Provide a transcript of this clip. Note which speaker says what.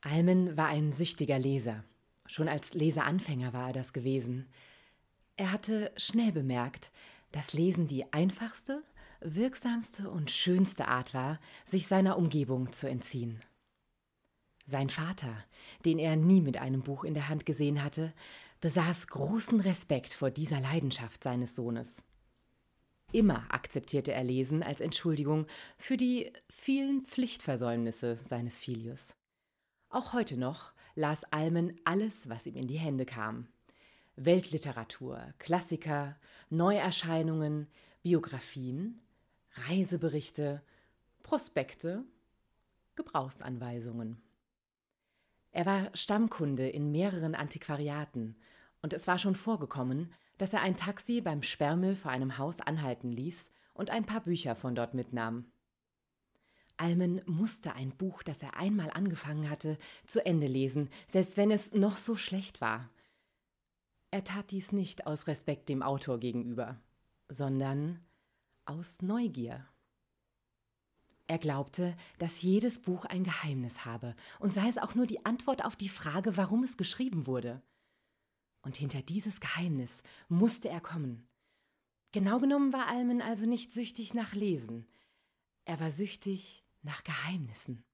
Speaker 1: Almen war ein süchtiger Leser. Schon als Leseanfänger war er das gewesen. Er hatte schnell bemerkt, dass Lesen die einfachste, wirksamste und schönste Art war, sich seiner Umgebung zu entziehen. Sein Vater, den er nie mit einem Buch in der Hand gesehen hatte, besaß großen Respekt vor dieser Leidenschaft seines Sohnes. Immer akzeptierte er Lesen als Entschuldigung für die vielen Pflichtversäumnisse seines Filius. Auch heute noch las Almen alles, was ihm in die Hände kam. Weltliteratur, Klassiker, Neuerscheinungen, Biografien, Reiseberichte, Prospekte, Gebrauchsanweisungen. Er war Stammkunde in mehreren Antiquariaten, und es war schon vorgekommen, dass er ein Taxi beim Sperrmüll vor einem Haus anhalten ließ und ein paar Bücher von dort mitnahm. Almen musste ein Buch, das er einmal angefangen hatte, zu Ende lesen, selbst wenn es noch so schlecht war. Er tat dies nicht aus Respekt dem Autor gegenüber, sondern aus Neugier. Er glaubte, dass jedes Buch ein Geheimnis habe, und sei es auch nur die Antwort auf die Frage, warum es geschrieben wurde. Und hinter dieses Geheimnis musste er kommen. Genau genommen war Almen also nicht süchtig nach Lesen, er war süchtig nach Geheimnissen.